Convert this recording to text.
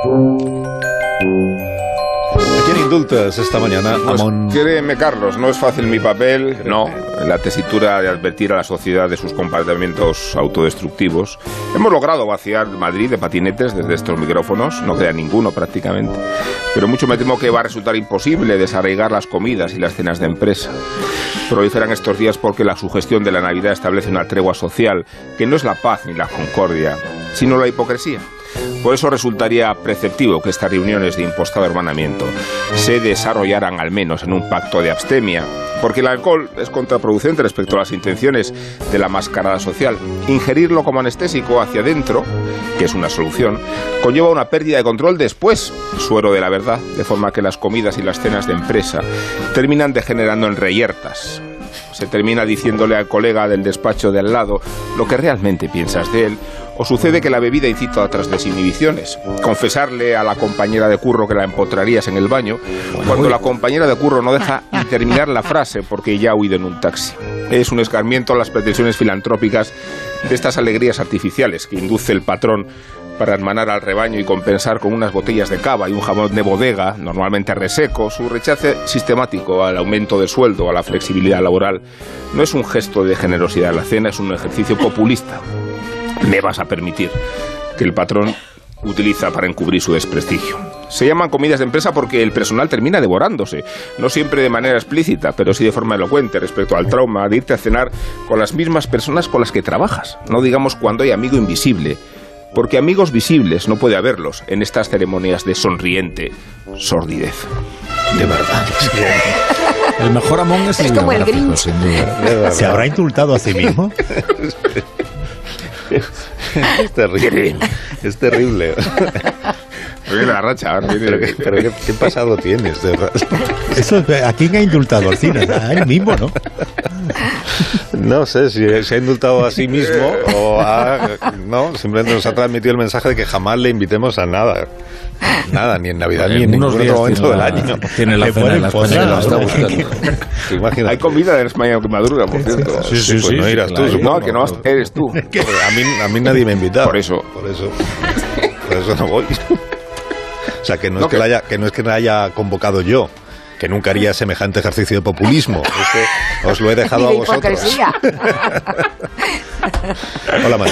¿A quién indultas esta mañana, Pues Amón? créeme, Carlos, no es fácil mi papel, no, la tesitura de advertir a la sociedad de sus comportamientos autodestructivos. Hemos logrado vaciar Madrid de patinetes desde estos micrófonos, no queda ninguno prácticamente, pero mucho me temo que va a resultar imposible desarraigar las comidas y las cenas de empresa. Proliferan estos días porque la sugestión de la Navidad establece una tregua social que no es la paz ni la concordia, sino la hipocresía. Por eso resultaría preceptivo que estas reuniones de impostado hermanamiento se desarrollaran al menos en un pacto de abstemia, porque el alcohol es contraproducente respecto a las intenciones de la mascarada social. Ingerirlo como anestésico hacia adentro, que es una solución, conlleva una pérdida de control después, suero de la verdad, de forma que las comidas y las cenas de empresa terminan degenerando en reyertas. Se termina diciéndole al colega del despacho de al lado lo que realmente piensas de él, o sucede que la bebida incita a otras desinhibiciones. Confesarle a la compañera de curro que la empotrarías en el baño, cuando la compañera de curro no deja terminar la frase porque ya ha huido en un taxi. Es un escarmiento a las pretensiones filantrópicas de estas alegrías artificiales que induce el patrón para hermanar al rebaño y compensar con unas botellas de cava y un jamón de bodega, normalmente reseco, su rechazo sistemático al aumento de sueldo a la flexibilidad laboral. No es un gesto de generosidad la cena, es un ejercicio populista. Me vas a permitir que el patrón utiliza para encubrir su desprestigio. Se llaman comidas de empresa porque el personal termina devorándose, no siempre de manera explícita, pero sí de forma elocuente respecto al trauma de irte a cenar con las mismas personas con las que trabajas, no digamos cuando hay amigo invisible, porque amigos visibles no puede haberlos en estas ceremonias de sonriente sordidez. De verdad. es que- El mejor Among es, Es como el Grinch. sin duda. ¿Se habrá indultado a sí mismo? Es terrible. Es terrible. Viene la racha, ahora viene- Pero, qué, pero qué- qué pasado tienes, de verdad. Eso, ¿A quién ha indultado al cine? A él mismo, ¿no? No sé si se ha indultado a sí mismo o a... No, simplemente nos ha transmitido el mensaje de que jamás le invitemos a nada. Nada, ni en Navidad ni en unos ningún otro momento del año. Tiene la cena en las. Hay comida de mañana que madruga, por cierto. Sí, sí, pues no irás tú, claro. supongo. No, que no eres tú. A mí, a mí nadie me ha invitado. Por eso. Por eso. Por eso no voy. O sea, que no, No, es que, que- la haya, que no es que la haya convocado yo. Que nunca haría semejante ejercicio de populismo. Es que os lo he dejado a vosotros. hipocresía. Hola, María.